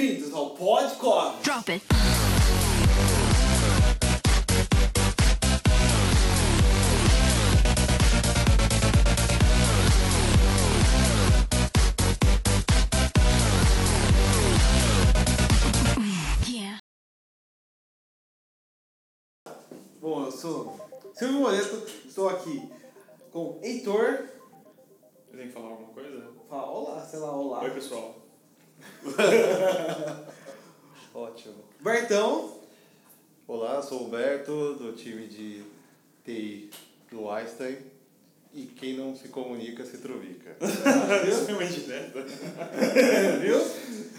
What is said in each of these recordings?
Bem-vindos ao Podcom. Drop it. Yeah. Bom, eu sou Silvio Moreto, estou aqui com Heitor. Eu tenho que falar alguma coisa? Fala olá, sei lá, olá. Oi, pessoal. Ótimo. Bertão. Olá, sou o Humberto, do time de TI do Einstein. E quem não se comunica se trovica. Indireta. Viu?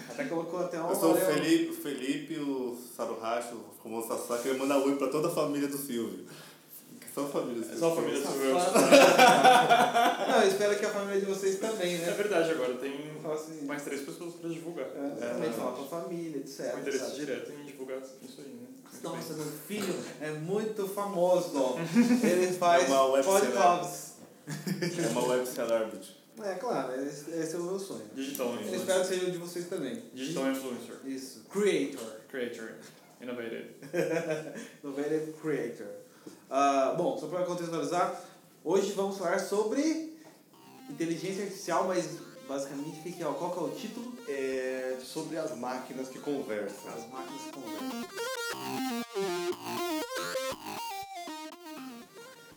Até colocou até uma Eu sou o. Felipe, o Felipe, o Saruhashi, o famoso Sasaki. Eu mando oi pra toda a família do Silvio. Do É só a família do Silvio. Não, eu espero que a família de vocês também, É né? verdade, agora tem assim. mais três pessoas pra divulgar. É, também falar com a família, etc. Com interesse sabe? direto em divulgar isso aí, né? Nossa, meu filho é muito famoso, ó. Ele faz É podcasts. É uma web celebrity. É claro, esse, esse é o meu sonho. Digital Eu influencer. espero que seja o de vocês também. Digital influencer. Isso. Creator. Creator. Innovative. Innovative Creator. Ah, bom, só para contextualizar, hoje vamos falar sobre inteligência artificial, mas basicamente o que que é? qual que é o título? É sobre as máquinas que conversam. As máquinas conversam.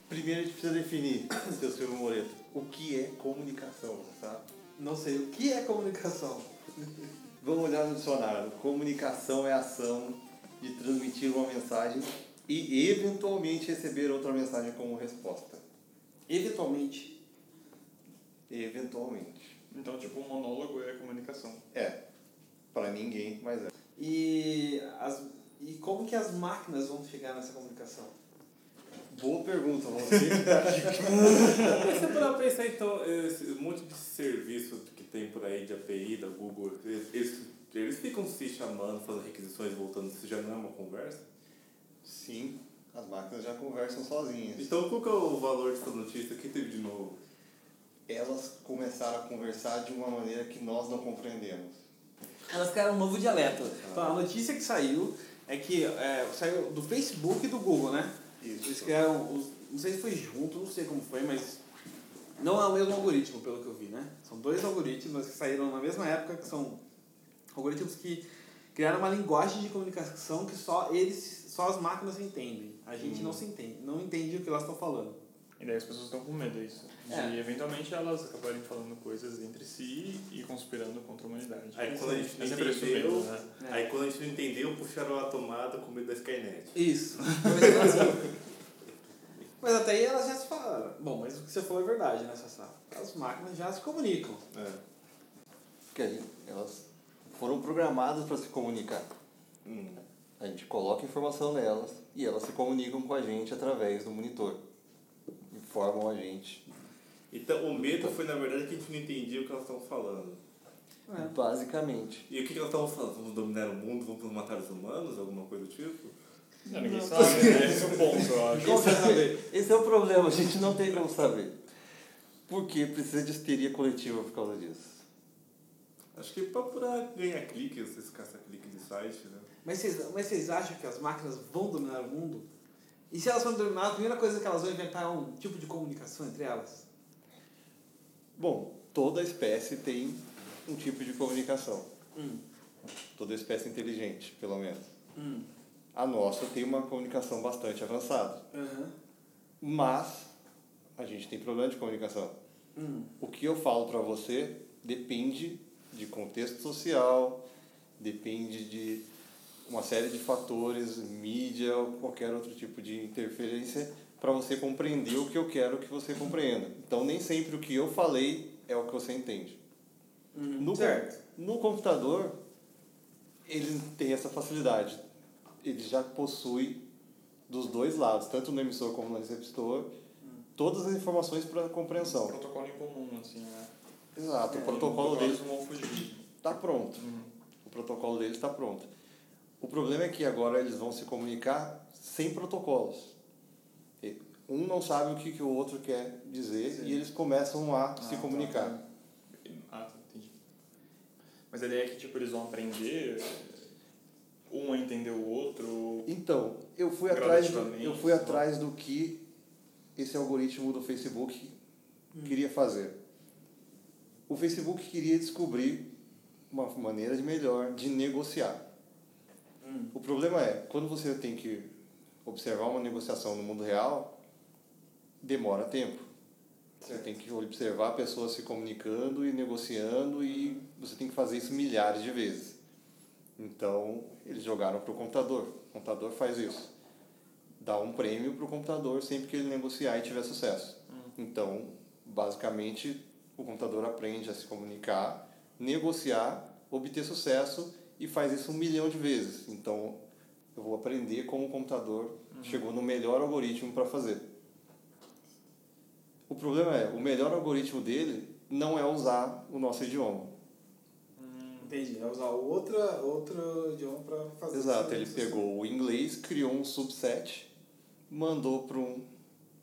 Primeiro a gente precisa definir, seu Silvio Moreto, o que é comunicação, sabe? Não sei, o que é comunicação? Vamos olhar no dicionário. Comunicação é a ação de transmitir uma mensagem e eventualmente receber outra mensagem como resposta. Eventualmente. Eventualmente. Então, tipo, um monólogo é comunicação. É. Para ninguém, mas é. E, as, e como que as máquinas vão chegar nessa comunicação? Boa pergunta, você. Se você pensar, então, esse monte de serviço que tem por aí de API da Google, eles, eles, eles ficam se chamando, fazendo requisições, voltando, isso já não é uma conversa? Sim, as máquinas já conversam sozinhas. Então, qual que é o valor dessa notícia? O que teve de novo? Elas começaram a conversar de uma maneira que nós não compreendemos. Elas criaram um novo dialeto. Então, a notícia que saiu é que é, saiu do Facebook e do Google, né? Isso. Eles criaram, os, não sei se foi junto, não sei como foi, mas não é o mesmo algoritmo, pelo que eu vi, né? São dois algoritmos que saíram na mesma época, que são algoritmos que criaram uma linguagem de comunicação que só eles, só as máquinas entendem. A gente não se entende, não entende o que elas estão falando. E daí as pessoas estão com medo disso. É. De eventualmente elas acabarem falando coisas entre si e conspirando contra a humanidade. Aí quando a gente não É entendeu, medo, né? aí quando a gente não entendeu, puxaram a tomada com medo da Skynet. Isso. assim. mas até aí elas já se falaram. Bom, mas o que você falou é verdade, né, Sassá? As máquinas já se comunicam. É. Porque aí elas foram programadas para se comunicar. Hum. A gente coloca informação nelas e elas se comunicam com a gente através do monitor. Informam a gente. Então o medo foi na verdade que a gente não entendia o que elas estavam falando. É. Basicamente. E o que que elas estavam falando? Vamos dominar o mundo, vamos matar os humanos, alguma coisa do tipo? Não, ninguém sabe, né? Esse é o ponto, eu acho. Saber? Esse é o problema, a gente não tem como saber. Porque precisa de histeria coletiva por causa disso. Acho que pra, pra ganhar clique, vocês caçam clique de site, né? Mas vocês, mas vocês acham que as máquinas vão dominar o mundo? E se elas forem dominar, a primeira coisa que elas vão inventar é um tipo de comunicação entre elas? Bom, toda espécie tem um tipo de comunicação. Hum. Toda espécie inteligente, pelo menos. Hum. A nossa tem uma comunicação bastante avançada. Aham. Mas a gente tem problema de comunicação. Hum. O que eu falo para você depende de contexto social, depende de uma série de fatores, mídia ou qualquer outro tipo de interferência para você compreender o que eu quero que você compreenda. Então nem sempre o que eu falei é o que você entende. Hum. No, certo. no computador, ele tem essa facilidade. Ele já possui dos dois lados, tanto no emissor como no receptor, todas as informações para Um compreensão. protocolo em comum, assim, né? Exato, o É, protocolo deles não vão fugir. está pronto. O protocolo deles está pronto. O problema é que agora eles vão se comunicar sem protocolos. Um não sabe o que, que o outro quer dizer Sim. e eles começam a Ah, se tá, comunicar. tá. Ah, entendi. Mas a ideia é que tipo, eles vão aprender, um a entender o outro. Então, eu fui atrás, do, eu fui atrás do que esse algoritmo do Facebook queria fazer. O Facebook queria descobrir uma maneira de melhor de negociar. O problema é, quando você tem que observar uma negociação no mundo real, demora tempo. Você tem que observar pessoas se comunicando e negociando e você tem que fazer isso milhares de vezes. Então, eles jogaram para o computador. O computador faz isso. Dá um prêmio para o computador sempre que ele negociar e tiver sucesso. Então, basicamente, o computador aprende a se comunicar, negociar, obter sucesso e faz isso um milhão de vezes. Então, eu vou aprender como o computador chegou no melhor algoritmo para fazer. O problema é, o melhor algoritmo dele não é usar o nosso idioma. Entendi. É usar outra, outro idioma pra fazer Exato, ele pegou o inglês, criou um subset, mandou para um,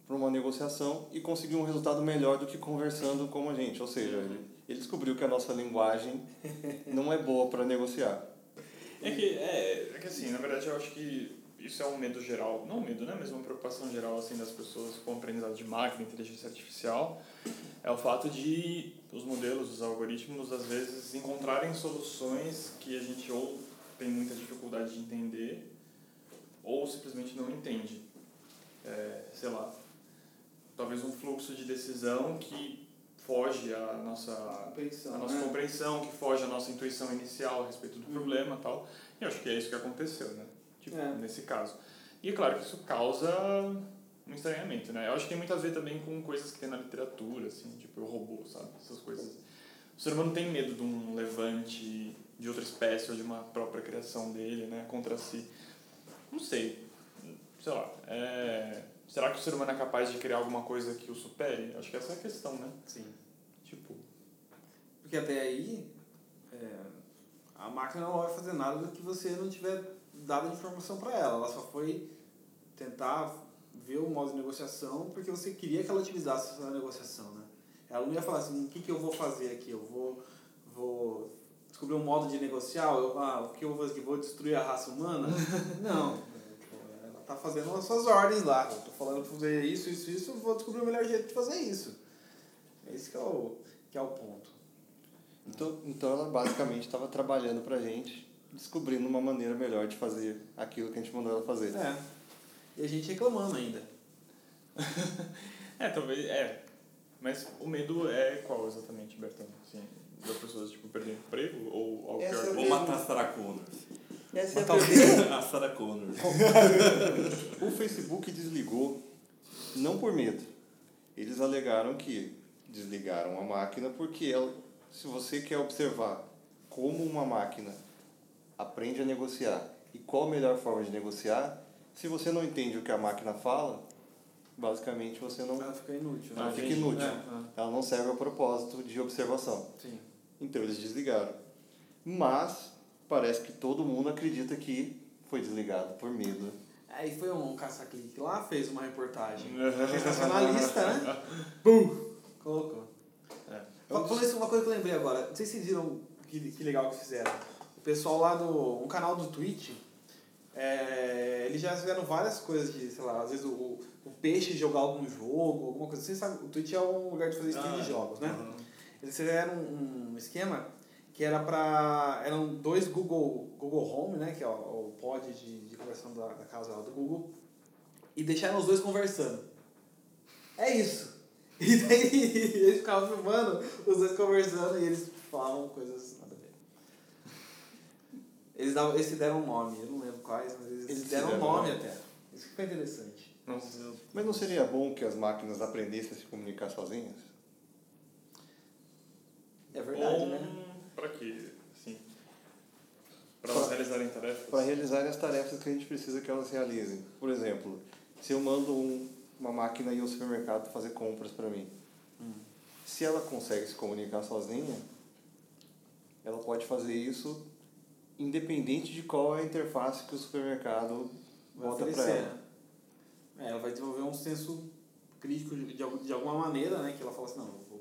pra uma negociação e conseguiu um resultado melhor do que conversando como a gente. Ou seja, ele, ele descobriu que a nossa linguagem não é boa para negociar. É que, é, é que assim, na verdade eu acho que isso é um medo geral, não um medo, né, mas uma preocupação geral assim das pessoas com aprendizado de máquina, inteligência artificial, é o fato de os modelos, os algoritmos, às vezes encontrarem soluções que a gente ou tem muita dificuldade de entender ou simplesmente não entende. É, sei lá, talvez um fluxo de decisão que foge à nossa Compreensão, a nossa né? compreensão, que foge à nossa intuição inicial a respeito do problema e tal. E eu acho que é isso que aconteceu, né? Tipo, É. nesse caso. E é claro que isso causa um estranhamento, né? Eu acho que tem muito a ver também com coisas que tem na literatura, assim, tipo o robô, sabe? Essas coisas. O ser humano tem medo de um levante de outra espécie ou de uma própria criação dele, né? Contra si. Não sei. Sei lá. É... Será que o ser humano é capaz de criar alguma coisa que o supere? Acho que essa é a questão, né? Sim. Tipo, Porque até aí, é, a máquina não vai fazer nada do que você não tiver dado a informação para ela. Ela só foi tentar ver o modo de negociação porque você queria que ela utilizasse essa negociação, né? Ela não ia falar assim, o que, que eu vou fazer aqui? Eu vou, vou descobrir um modo de negociar? Eu, ah, o que eu vou fazer aqui? Vou destruir a raça humana? não. Tá fazendo as suas ordens lá. Eu tô falando pra fazer isso, isso, isso, vou descobrir o melhor jeito de fazer isso. Esse que é o, que é o ponto. Então, então ela basicamente estava trabalhando para a gente, descobrindo uma maneira melhor de fazer aquilo que a gente mandou ela fazer. É. E a gente reclamando ainda. É, talvez, é. Mas o medo é qual exatamente, Bertão? Assim, das pessoas, tipo, perder emprego ou algo Essa pior é que Ou isso? matar a Essa é a Matar a Sarah Connor. O Facebook desligou não por medo. Eles alegaram que desligaram a máquina porque ela, se você quer observar como uma máquina aprende a negociar e qual a melhor forma de negociar, se você não entende o que a máquina fala, basicamente você não Ela fica inútil. ela né? fica inútil. É. Ela não serve a propósito de observação. Sim. Então eles desligaram. Mas parece que todo mundo acredita que foi desligado por medo. Aí foi um caça-clique lá, fez uma reportagem. Sensacionalista, né? Bum! Colocou. É. Fa- Falando isso, uma coisa que eu lembrei agora. Não sei se vocês viram que, que legal que fizeram. O pessoal lá do... Um canal do Twitch, é, eles já fizeram várias coisas de, sei lá, às vezes o, o peixe jogar algum jogo, alguma coisa. Vocês sabem, o Twitch é um lugar de fazer stream de jogos, né? Eles fizeram um, um esquema que era para eram dois Google Google Home, né, que é o, o pod de, de conversão da, da casa lá do Google, e deixaram os dois conversando. É isso. E daí eles ficavam filmando os dois conversando e eles falavam coisas nada a ver. Eles, davam, eles deram um nome, eu não lembro quais, mas eles, Eles deram um nome. até. Isso que foi interessante. Nossa, Mas não seria bom que as máquinas aprendessem a se comunicar sozinhas? É verdade, Bom, né? Pra quê? Assim, pra elas realizarem tarefas? Para realizarem as tarefas que a gente precisa que elas realizem. Por exemplo, se eu mando um, uma máquina ir ao supermercado fazer compras para mim, se ela consegue se comunicar sozinha, ela pode fazer isso independente de qual é a interface que o supermercado Vai bota para oferecer, ela. né? É, ela vai desenvolver um senso crítico de, de, de alguma maneira, né? Que ela fala assim, não, eu vou,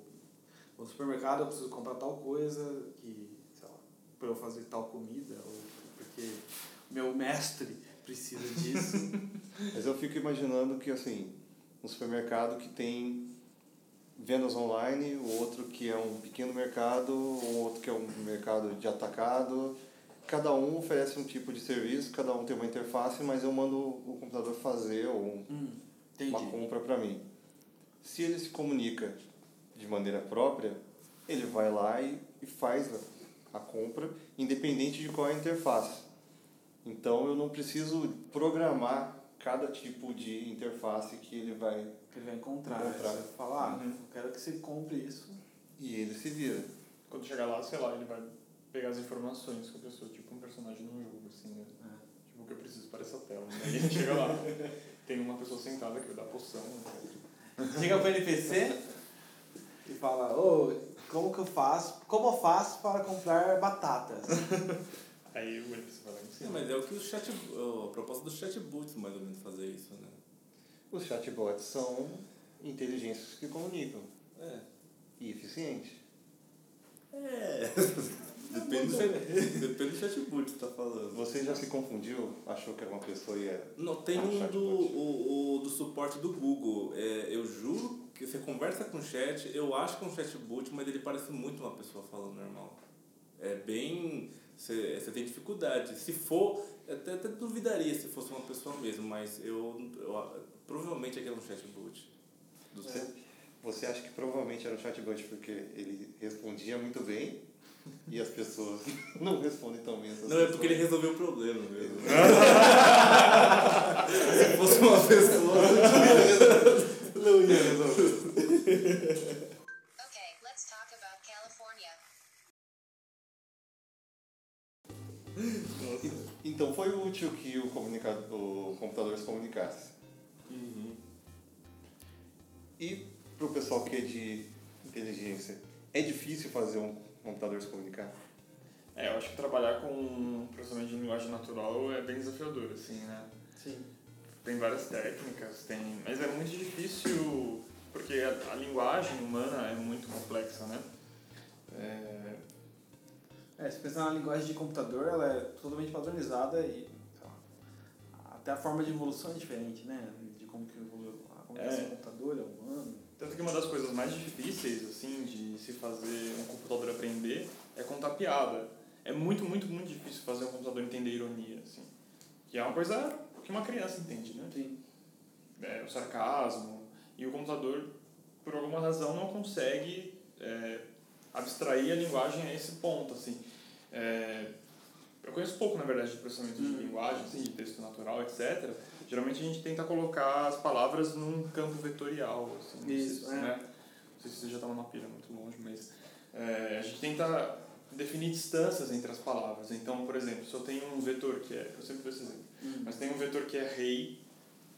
no supermercado, eu preciso comprar tal coisa, que, sei lá, para eu fazer tal comida, ou porque meu mestre precisa disso. Mas eu fico imaginando que, assim, um supermercado que tem vendas online, o outro que é um pequeno mercado, o outro que é um mercado de atacado, cada um oferece um tipo de serviço, cada um tem uma interface, mas eu mando o computador fazer ou hum, uma compra para mim. Se ele se comunica de maneira própria, ele vai lá e, e faz a, a compra, independente de qual é a interface. Então eu não preciso programar cada tipo de interface que ele vai que ele vai encontrar. encontrar. Você fala, ah, Uhum. eu quero que você compre isso. e ele se vira. Quando chegar lá, sei lá, ele vai pegar as informações que a pessoa, tipo um personagem no jogo, assim, né? Tipo, o que eu preciso para essa tela. né? Aí ele chega lá, tem uma pessoa sentada que vai dar poção. né? Chega pro NPC e fala, ô, como que eu faço? Como eu faço para comprar batatas? Aí o NPC vai lá em Sim, cima. mas é o que o chat. A proposta dos chatbots mais ou menos fazer isso, né? Os chatbots são inteligências que comunicam É. e eficientes. É. Depende do, depende do chatbot que você tá falando. Você já se confundiu? Achou que era uma pessoa e era? Não, tem um chatbot. do, o, o, do suporte do Google. É, eu juro que você conversa com o chat, eu acho que é um chatbot, mas ele parece muito uma pessoa falando normal. É bem. Você, você tem dificuldade. Se for, até, até duvidaria se fosse uma pessoa mesmo, mas eu, eu provavelmente aquele é um chatbot. Do Você, você acha que provavelmente era um chatbot porque ele respondia muito bem e as pessoas não respondem tão bem. Não, é porque ele resolveu o problema mesmo. Então foi útil que o, comunicado, o computador se comunicasse. Uhum. E para o pessoal que é de inteligência, é difícil fazer um computador se comunicar? É, eu acho que trabalhar com processamento de linguagem natural é bem desafiador, assim, né? Sim. Tem várias técnicas, tem... mas é muito difícil porque a, a linguagem humana é muito complexa, né? É, É, se pensar na linguagem de computador, ela é totalmente padronizada e lá, até a forma de evolução é diferente, né? De como que evoluiu a comunicação É. do computador, é humano. Tanto que uma das coisas mais difíceis, assim, de se fazer um computador aprender é contar piada. É muito, muito, muito difícil fazer um computador entender ironia, assim. Que é uma coisa que uma criança entende, né? Sim. É, o sarcasmo. E o computador, por alguma razão, não consegue é, abstrair a linguagem a esse ponto, assim. É, eu conheço pouco, na verdade, de processamento de Hum. linguagem, assim, de texto natural, etc. Geralmente a gente tenta colocar as palavras num campo vetorial, assim. Isso, se, é. né? Não sei se você já estava numa pira muito longe, mas é, a gente tenta definir distâncias entre as palavras. Então, por exemplo, se eu tenho um vetor que é... Eu sempre dou esse exemplo. Hum. Mas tem um vetor que é rei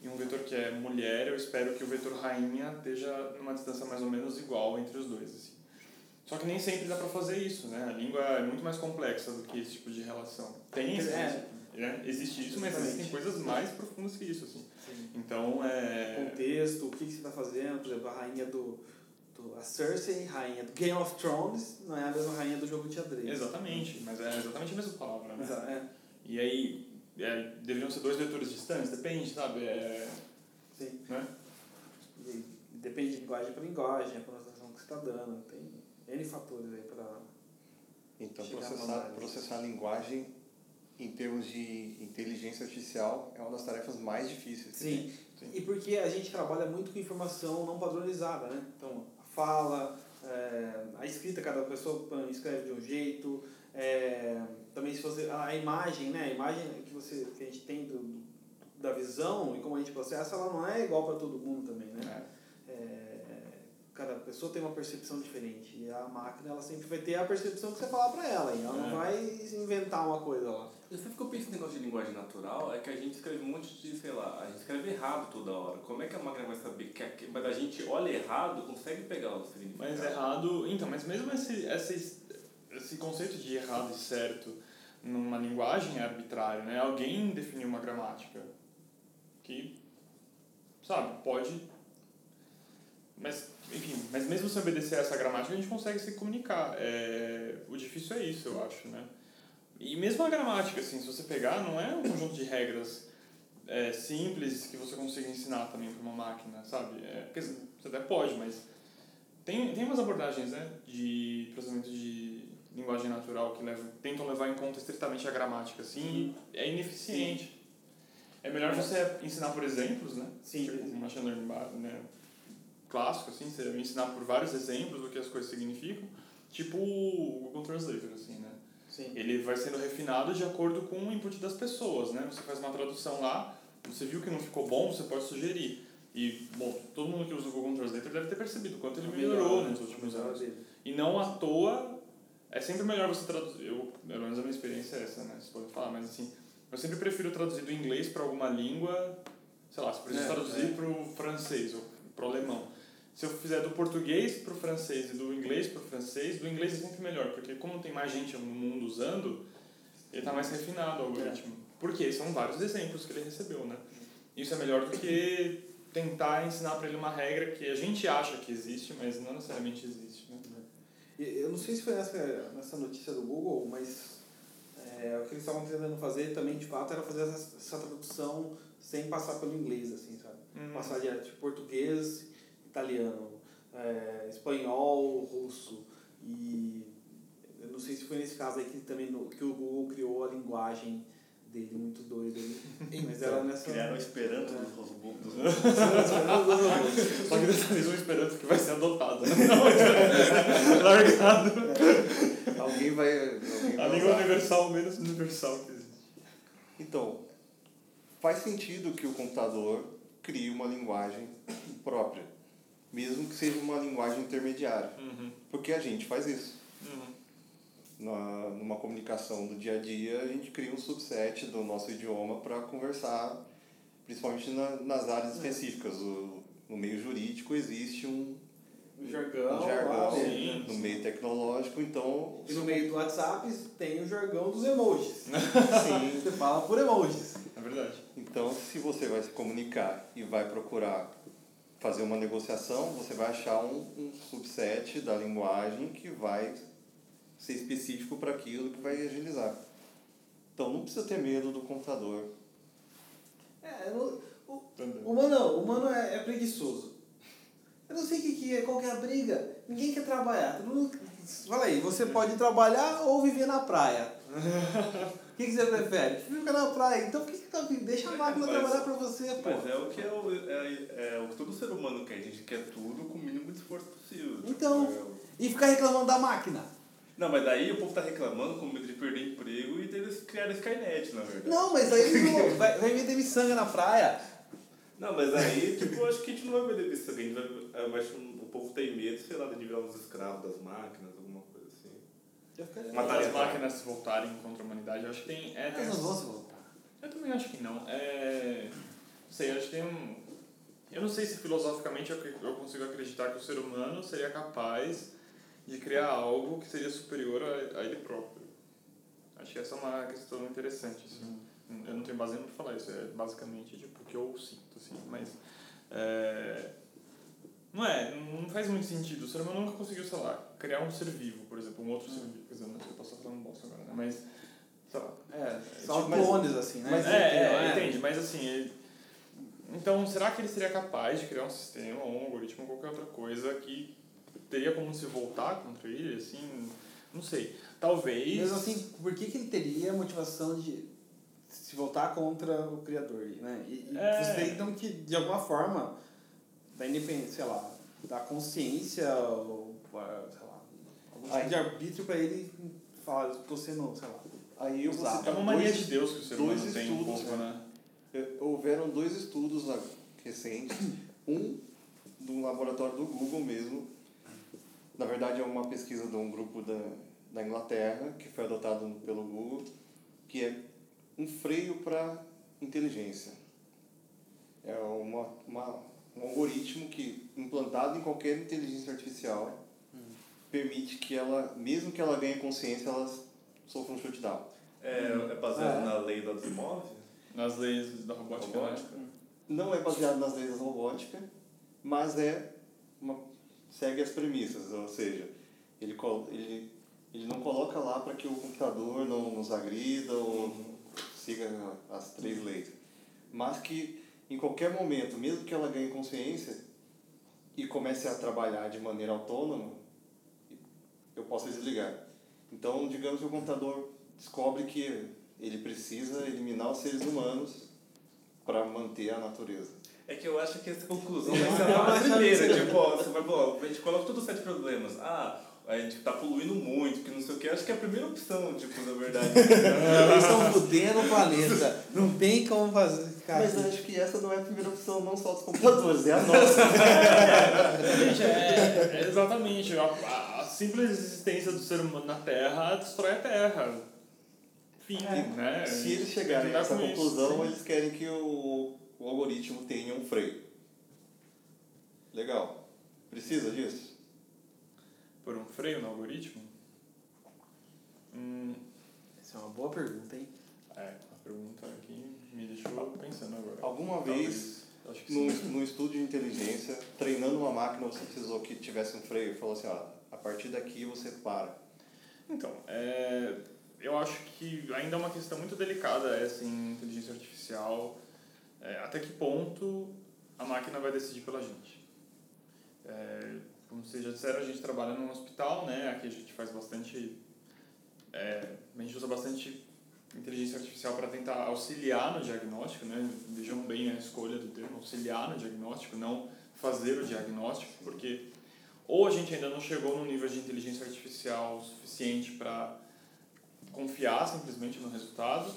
e um vetor que é mulher, eu espero que o vetor rainha esteja numa distância mais ou menos igual entre os dois. Assim. Só que nem sempre dá para fazer isso, né? A língua é muito mais complexa do que esse tipo de relação. Tem esse, É. né? existe isso, mas Exatamente. existem coisas mais profundas que isso, assim. Sim. Então, é... Contexto, o que, que você está fazendo, por exemplo, a rainha do, do. A Cersei, rainha do Game of Thrones, não é a mesma rainha do jogo de xadrez. Exatamente, mas é exatamente a mesma palavra, né? Exa- é. E aí, é, deveriam ser dois vetores distantes, depende, sabe? É, Sim. né? E depende de linguagem para linguagem, a pronunciação que você está dando. Tem N fatores aí para. Então, processar, processar a linguagem em termos de inteligência artificial é uma das tarefas mais difíceis. Sim. Sim. E porque a gente trabalha muito com informação não padronizada, né? Então, a fala, é, a escrita, cada pessoa escreve de um jeito. é, também se você. A imagem, né? A imagem que, você, que a gente tem do, da visão e como a gente processa, ela não é igual para todo mundo também, né? É, cada pessoa tem uma percepção diferente. E a máquina, ela sempre vai ter a percepção que você falar para ela. E ela não É. vai inventar uma coisa lá. Eu sempre que eu penso nesse negócio de linguagem natural é que a gente escreve um monte de, sei lá, a gente escreve errado toda hora. Como é que a máquina vai saber que aqui, mas a gente olha errado, consegue pegar o significado? Mas errado. Então, mas mesmo esse, esse, esse conceito de errado e certo numa linguagem é arbitrário, né? Alguém definiu uma gramática que, sabe, pode. Mas, enfim, mas mesmo se obedecer a essa gramática, a gente consegue se comunicar. É, o difícil é isso, eu acho, né? E mesmo a gramática, assim, se você pegar, não é um conjunto de regras é, simples que você consiga ensinar também para uma máquina, sabe? É, porque você até pode, mas tem, tem umas abordagens né, de processamento de linguagem natural que levam, tentam levar em conta estritamente a gramática, assim, e é ineficiente. É melhor você ensinar por exemplos, né? Sim, tipo, sim. machine learning né? Clássico, assim, você ensinar por vários exemplos do que as coisas significam, tipo o Google Translator, assim, né? Sim. Ele vai sendo refinado de acordo com o input das pessoas, né? Você faz uma tradução lá, você viu que não ficou bom, você pode sugerir. E, bom, todo mundo que usa o Google Translator deve ter percebido quanto ele melhorou nos últimos anos. E não à toa, é sempre melhor você traduzir. Eu, pelo menos a minha experiência é essa, né? Vocês podem falar, mas assim, eu sempre prefiro traduzir do inglês para alguma língua, sei lá, se eu preciso É, traduzir é. para o francês ou para o alemão. Se eu fizer do português para o francês e do inglês para o francês, do inglês é sempre melhor, porque como tem mais gente no mundo usando, ele está mais refinado o algoritmo. Porque são vários exemplos que ele recebeu, né? Isso é melhor do que tentar ensinar para ele uma regra que a gente acha que existe, mas não necessariamente existe, né? E Eu não sei se foi nessa, nessa notícia do Google, mas é, o que eles estavam tentando fazer também, de fato, era fazer essa, essa tradução sem passar pelo inglês, assim, sabe? Hum. Passar de português, italiano, é, espanhol, russo. E eu não sei se foi nesse caso aí que, também no, que o Google criou a linguagem dele, muito doida. aí. Mas era nessa... Criaram o Esperanto É. dos robôs. Dos... Só que dessa vez um esperanto que vai ser adotado. Não, largado. Alguém vai. Alguém A vai língua usar. universal menos universal que existe. Então, faz sentido que o computador crie uma linguagem própria, mesmo que seja uma linguagem intermediária, Uhum. porque a gente faz isso. Uhum. Na, numa comunicação do dia a dia, a gente cria um subset do nosso idioma para conversar, principalmente na, nas áreas específicas. O, no meio jurídico existe um, O jargão, um jargão lá, sim. no meio tecnológico, então E no meio do WhatsApp tem o jargão dos emojis. sim, Você fala por emojis. É verdade. Então, se você vai se comunicar e vai procurar fazer uma negociação, você vai achar um, um subset da linguagem que vai ser específico para aquilo que vai agilizar. Então, não precisa ter medo do computador. É, o, o, humano não, o humano é, é preguiçoso. Eu não sei o que, que é, qual que é a briga. Ninguém quer trabalhar. Todo mundo- Fala aí, você pode trabalhar ou viver na praia? O que, que você prefere? Fica na praia. Então por que, que tá, deixa a máquina Mas- trabalhar pra você, pô? Mas é o que é o, é, é o que todo ser humano quer. A gente quer tudo com o mínimo de esforço possível. Então. É E ficar reclamando da máquina? Não, mas daí o povo tá reclamando com medo de perder emprego e eles criaram Skynet, na verdade. Não, mas aí vai, vai meter miçanga na praia. Não, mas aí, tipo, eu acho que a gente não vai vender isso. A gente vai, eu o povo tem medo, sei lá, de virar uns escravos das máquinas, alguma coisa assim. Matar as Matar- máquinas se voltarem contra a humanidade, eu acho que tem. É, tem Elas não vão se voltar. Eu também acho que não. É... Não sei, eu acho que tem um. Eu não sei se filosoficamente eu, eu consigo acreditar que o ser humano seria capaz de criar algo que seria superior a, a ele próprio. Acho que essa é uma questão interessante. Assim. Eu não tenho base nenhuma pra falar isso, é basicamente tipo, o que eu sinto. Assim, mas. É... Não é, não faz muito sentido. O ser humano nunca conseguiu, sei lá, criar um ser vivo, por exemplo, um outro ser vivo. Quer dizer, não sei, eu posso falando bosta agora, né? Mas. Sei lá. É, são tipo, mas- clones, assim, né? Mas Entendeu? é, é, entende, mas assim, ele- então será que ele seria capaz de criar um sistema, um algoritmo, qualquer outra coisa que teria como se voltar contra ele, assim, não sei. Talvez... Mesmo assim, por que, que ele teria a motivação de se voltar contra o criador, né? E, É. vocês tentam que, de alguma forma, da independência, sei lá, da consciência, ou, ah, sei lá, algum tipo Aí- de arbítrio pra ele falar, eu tô sendo, sei lá, Aí eu vou Usado. é citar uma mania dois- de Deus que o ser humano tem um pouco, né? Eh, Houveram dois estudos ah, recentes, um do laboratório do Google mesmo, na verdade é uma pesquisa de um grupo da, da Inglaterra, que foi adotado pelo Google, que é um freio para inteligência. É uma, uma, um algoritmo que, implantado em qualquer inteligência artificial, permite que ela, mesmo que ela ganhe consciência, ela sofra um shutdown. É, é baseado É. na lei da Asimov? Nas leis da robótica, Robótica? né? não é baseado nas leis da robótica, mas é uma, segue as premissas, ou seja, ele, ele Ele não coloca lá para que o computador não nos agrida ou siga as três leis. Mas que em qualquer momento, mesmo que ela ganhe consciência e comece a trabalhar de maneira autônoma, eu posso desligar. Então, digamos que o computador descobre que ele precisa eliminar os seres humanos para manter a natureza. É que eu acho que essa conclusão vai ser a primeira. tipo, ó, você vai, ó, a gente coloca todos os sete problemas. Ah, a gente tá poluindo muito, que não sei o que. Acho que é a primeira opção, tipo, na verdade. Eles estão fudendo o planeta. Não tem como fazer. Cara, Mas eu acho que essa não é a primeira opção, não só dos computadores, é a nossa. Gente, é, é exatamente. A, a- simples existência do ser humano na Terra destrói a Terra. Fim, né? Se eles chegarem a essa isso, conclusão, sim. eles querem que o, o algoritmo tenha um freio. Legal. Precisa disso? Por um freio no algoritmo? Hum, Essa é uma boa pergunta, hein? é, a pergunta aqui me deixou pensando agora. Alguma Talvez. vez, Acho que no, sim. no estudo de inteligência, treinando uma máquina, você precisou que tivesse um freio e falou assim, ó, a partir daqui você para. Então, é, eu acho que ainda é uma questão muito delicada essa em inteligência artificial. É, até que ponto a máquina vai decidir pela gente? É, como vocês já disseram, a gente trabalha num hospital, né? Aqui a gente faz bastante... É, a gente usa bastante inteligência artificial para tentar auxiliar no diagnóstico, né? Vejam bem a escolha do termo, auxiliar no diagnóstico, não fazer o diagnóstico, porque ou a gente ainda não chegou num nível de inteligência artificial suficiente para confiar simplesmente no resultado,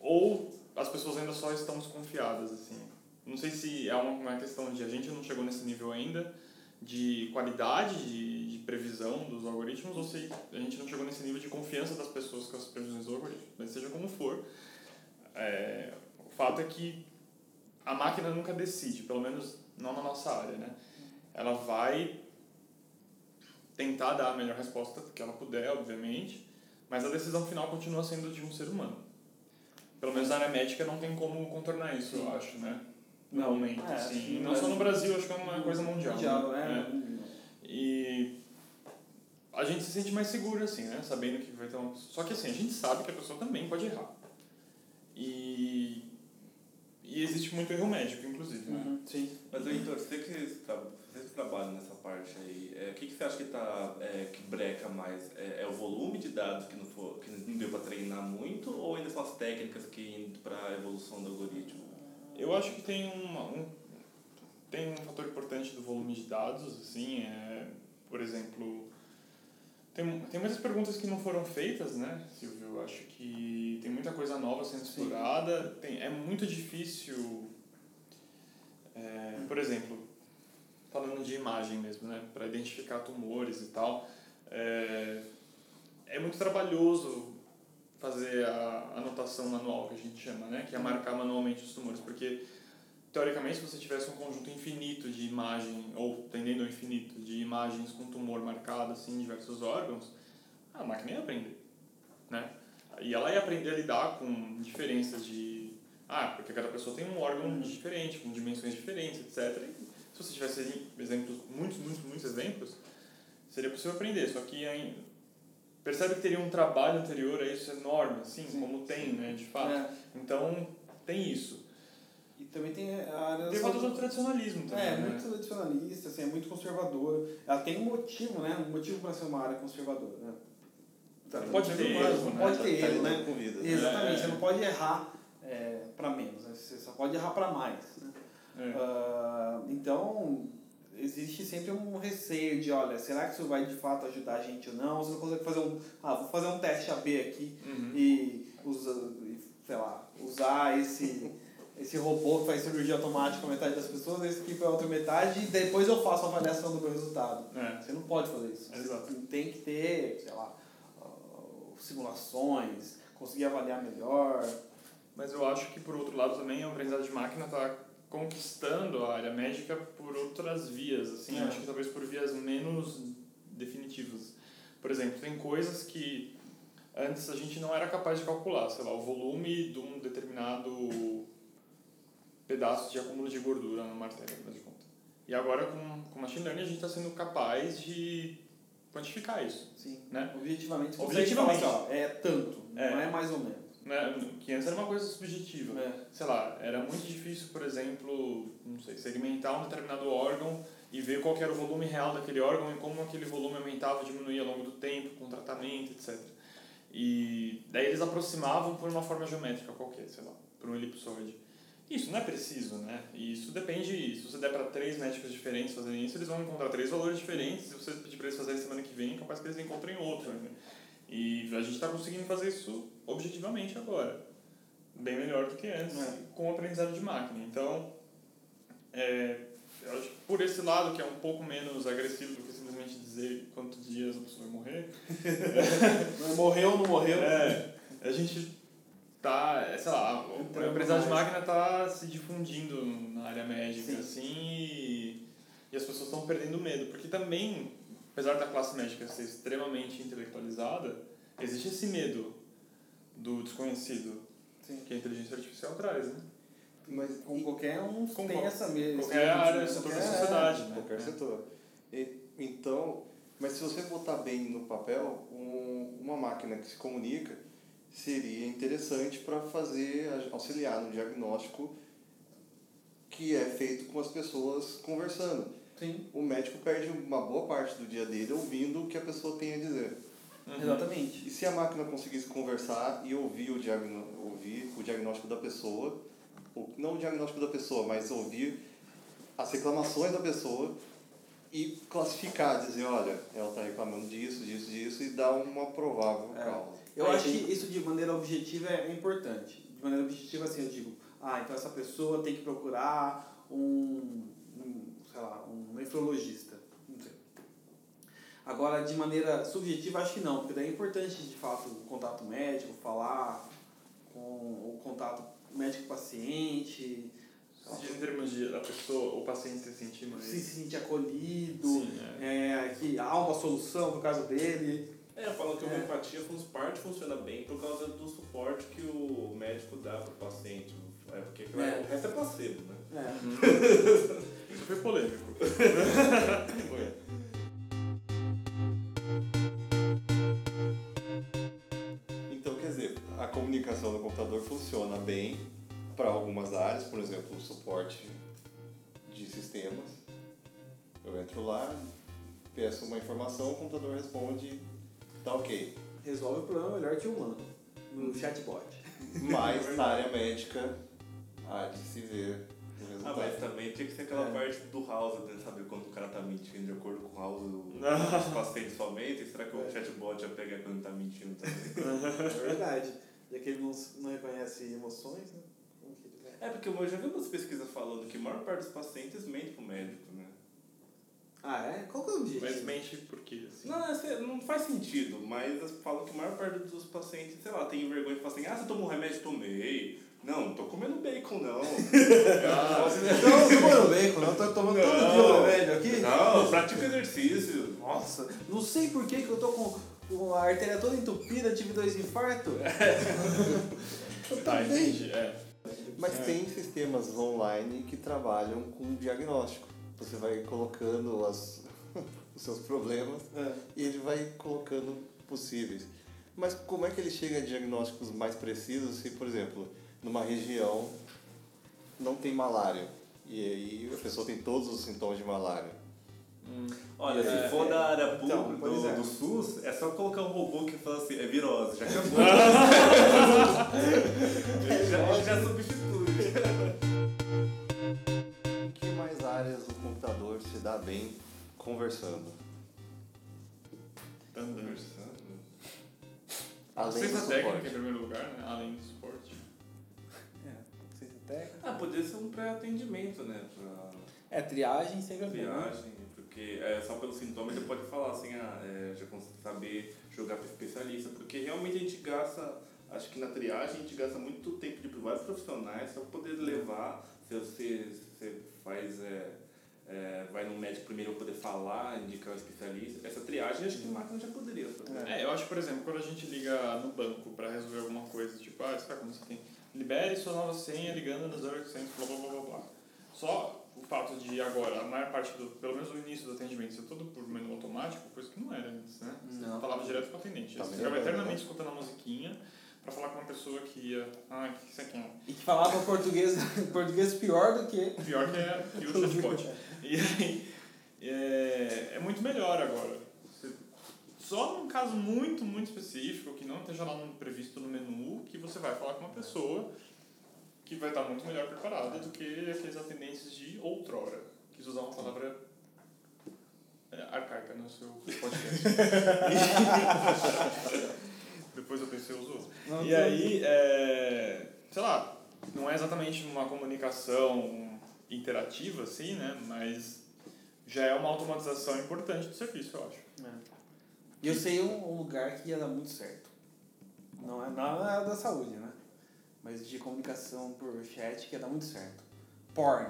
ou as pessoas ainda só estão desconfiadas, assim. Não sei se é uma, questão de a gente não chegou nesse nível ainda de qualidade de, de previsão dos algoritmos, ou se a gente não chegou nesse nível de confiança das pessoas com as previsões do algoritmo. Mas seja como for, é, o fato é que a máquina nunca decide, pelo menos não na nossa área, né? Ela vai tentar dar a melhor resposta que ela puder, obviamente, mas a decisão final continua sendo de um ser humano. Pelo menos na área médica não tem como contornar isso, eu acho, né? Normalmente, É, acho que sim. não é- só no Brasil, acho que é uma coisa mundial. Mundial, né? né? E a gente se sente mais seguro, assim, né? Sabendo que vai ter uma... Só que, assim, a gente sabe que a pessoa também pode errar. E, e existe muito erro médico, inclusive, né? Uhum, sim. Mas, Heitor, você que, tra você que trabalha nessa parte aí, é, o que, que você acha que, tá, é, que breca mais? É, é o volume de dados que não, for, que não deu para treinar muito ou ainda são as técnicas que indo para a evolução do algoritmo? Eu acho que tem, uma, um, tem um fator importante do volume de dados, assim, é, por exemplo, tem, tem muitas perguntas que não foram feitas, né, Silvio? Eu acho que tem muita coisa nova sendo explorada, tem, é muito difícil, é, por exemplo, falando de imagem mesmo, né, para identificar tumores e tal, é, é muito trabalhoso fazer a anotação manual que a gente chama, né? Que é marcar manualmente os tumores, porque teoricamente se você tivesse um conjunto infinito de imagem ou tendendo ao infinito de imagens com tumor marcado assim em diversos órgãos, a máquina ia aprender, né? E ela ia aprender a lidar com diferenças de ah, porque cada pessoa tem um órgão diferente, com dimensões diferentes, etc. E se você tivesse exemplos, muitos, muitos, muitos exemplos, seria possível aprender. Só que ainda percebe que teria um trabalho anterior a isso enorme, assim, como tem, né, de fato. É. Então, tem isso. E também tem a área fator do tradicionalismo também, É, né? muito tradicionalista, assim, é muito conservadora. Ela tem um motivo, né? Um motivo para ser uma área conservadora, né? Tá, Pode não ter pode- erro, não né? pode Tá- ter tá erro, lidando né? Exatamente, É. você não pode errar é, para menos, né? você só pode errar para mais. Né? É. Ah, então, existe sempre um receio de, olha, será que isso vai de fato ajudar a gente ou não? Você não consegue fazer um, ah, vou fazer um teste AB aqui Uhum. e, usa, e, sei lá, usar esse, esse robô que faz cirurgia automática com metade das pessoas, esse aqui para a outra metade e depois eu faço a avaliação do meu resultado. É. Você não pode fazer isso. Exato. Tem que ter, sei lá, ah, simulações, conseguir avaliar melhor. Mas eu acho que, por outro lado, também a aprendizagem de máquina está conquistando a área médica por outras vias, assim, É. acho que talvez por vias menos definitivas. Por exemplo, tem coisas que antes a gente não era capaz de calcular, sei lá, o volume de um determinado pedaço de acúmulo de gordura numa artéria, afinal de contas. E agora, com, com machine learning, a gente está sendo capaz de, quantificar isso. Sim. Né? Objetivamente, Objetivamente. fala assim, é tanto, É. não é mais ou menos. Né? Que antes era uma coisa subjetiva. É. Sei lá, era muito difícil, por exemplo, não sei, segmentar um determinado órgão e ver qual era o volume real daquele órgão e como aquele volume aumentava ou diminuía ao longo do tempo, com tratamento, etc. E daí eles aproximavam por uma forma geométrica qualquer, sei lá, por um elipsoide. Isso não é preciso, né? Isso depende, se você der para três médicos diferentes fazerem isso, eles vão encontrar três valores diferentes. Se você pedir para eles fazerem semana que vem, capaz que eles encontrem outro. Né? E a gente está conseguindo fazer isso objetivamente agora. Bem melhor do que antes, É. com o aprendizado de máquina. Então, é, eu acho que por esse lado, que é um pouco menos agressivo do que simplesmente dizer quantos dias a pessoa vai morrer, Morreu ou não morreu? é, a gente tá, é, sei lá, o Entrando aprendizado de máquina tá se difundindo na área médica, Sim. assim, e, e as pessoas estão perdendo medo, porque também, apesar da classe médica ser extremamente intelectualizada, existe esse medo do desconhecido Sim. que a inteligência artificial traz, né? Mas com qualquer um Com tem qual- essa mesma. Qualquer área, setor da sociedade, né? qualquer É. setor. E, então, mas se você botar bem no papel, um, uma máquina que se comunica seria interessante para fazer, auxiliar no diagnóstico que é feito com as pessoas conversando. Sim, O médico perde uma boa parte do dia dele ouvindo o que a pessoa tem a dizer. Uhum. exatamente. E se a máquina conseguisse conversar e ouvir o, diagno, ouvir o diagnóstico da pessoa, ou, não o diagnóstico da pessoa, mas ouvir as reclamações da pessoa e classificar, dizer, olha, ela está reclamando disso, disso, disso, e dar uma provável É. causa. Eu acho que isso de maneira objetiva é importante. De maneira objetiva, assim, eu digo, ah, então essa pessoa tem que procurar um, um sei lá, um nefrologista. Não sei. Agora, de maneira subjetiva, acho que não, porque daí é importante, de fato, o contato médico, falar com o contato médico-paciente, diz em termos de a pessoa, o paciente se sentir mais... se sentir acolhido, Sim, é. é, que há uma solução pro caso dele. É, falam que a É. homeopatia faz parte funciona bem por causa do suporte que o médico dá pro paciente. É, porque É. o resto é placebo, né? É. Isso foi polêmico. Então, quer dizer, a comunicação no computador funciona bem para algumas áreas, por exemplo, o suporte de sistemas. Eu entro lá, peço uma informação, o computador responde, tá ok. Resolve o problema melhor que o humano, no chatbot. Mas na área médica, há de se ver Ah, mas também tinha que ser aquela É. parte do House, né? Saber quando o cara tá mentindo de acordo com o House, o- os pacientes somente. Será que o É. chatbot ia pegar quando tá mentindo também? É verdade. Já que ele não, não reconhece emoções, né? É, porque eu já vi umas pesquisas falando que a maior parte dos pacientes mente pro médico, né? Ah, é? Qual que é o objetivo? Mas mente por quê? Assim? Não, é- não faz sentido, mas falam que a maior parte dos pacientes, sei lá, tem vergonha de falar assim, ah, você tomou um remédio? Tomei. Não, não tô comendo bacon, não. Ah, Não, tô tomando bacon, não. Tô tomando todo dia o remédio aqui. não, pratica exercício. Nossa, não sei por que que eu tô com, com a artéria toda entupida, tive dois infartos. Tá, entendi. É. Mas tem sistemas online que trabalham com diagnóstico. Você vai colocando as, os seus problemas É. e ele vai colocando possíveis. Mas como é que ele chega a diagnósticos mais precisos se, por exemplo, numa região não tem malária e aí a pessoa tem todos os sintomas de malária? Olha, É, se for é. da área pública, Então, do, é. do SUS, é só colocar um robô que fala assim, é virose, já acabou. Já, ele já substitui. Dá bem conversando? Além do Ciência técnica em suporte. primeiro lugar, né? Além do suporte. É, ciência técnica. Ah, poderia ser um pré-atendimento, né? Pra É, triagem sempre é né? triagem, porque é, só pelo sintoma ele pode falar assim, ah, é, já consegue saber jogar para especialista, porque realmente a gente gasta, acho que na triagem a gente gasta muito tempo de vários profissionais para poder levar, se você, se você faz, é, é, vai no médico primeiro para poder falar, indicar o especialista, essa triagem acho que a máquina já poderia fazer. É, eu acho, por exemplo, quando a gente liga no banco pra resolver alguma coisa, tipo, ah, sabe quando você tem libere sua nova senha ligando no 0800, blá blá blá blá blá. Só o fato de agora, a maior parte do, pelo menos o início do atendimento ser todo por menu automático, coisa que não era antes, né? Você Não. falava direto com o atendente. Tá você ficava eternamente né? escutando a musiquinha pra falar com uma pessoa que ia, ah, o que você quer? E que falava português, português pior do que. Pior que, é, que o chatbot. E aí, é, é muito melhor agora. Você- Só num caso muito, muito específico, que não esteja lá no, previsto no menu, que você vai falar com uma pessoa que vai estar muito melhor preparada do que aqueles atendentes de outrora. Quis usar uma palavra é, arcaica no seu podcast. Depois eu pensei outros. Não, E aí, é, sei lá, não é exatamente uma comunicação interativa, assim, né? Mas já é uma automatização importante do serviço, eu acho. E eu sei um, um lugar que ia dar muito certo. Não é nada da saúde, né? Mas de comunicação por chat que ia dar muito certo. Porn.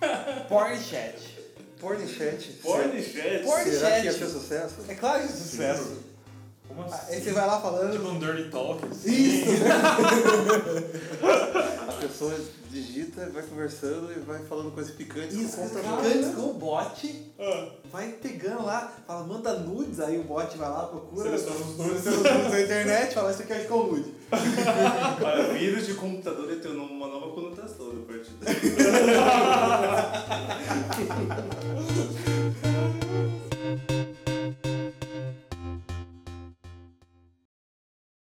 Porn chat. Porn chat. Porn chat. Porn Será chat. que ia ter sucesso? É claro que é sucesso. Como assim? Aí você vai lá falando. Tipo um dirty talk, assim. Isso! A pessoa digita, vai conversando e vai falando coisas picantes Isso, com o fica computador. antes com o bot, Ah, vai pegando lá, fala, manda nudes, aí o bot vai lá, procura. Seleciona os nudes. nudes na internet, fala, isso aqui acho que é um nude. Olha, vírus de computador tem uma nova conotação a partir daí.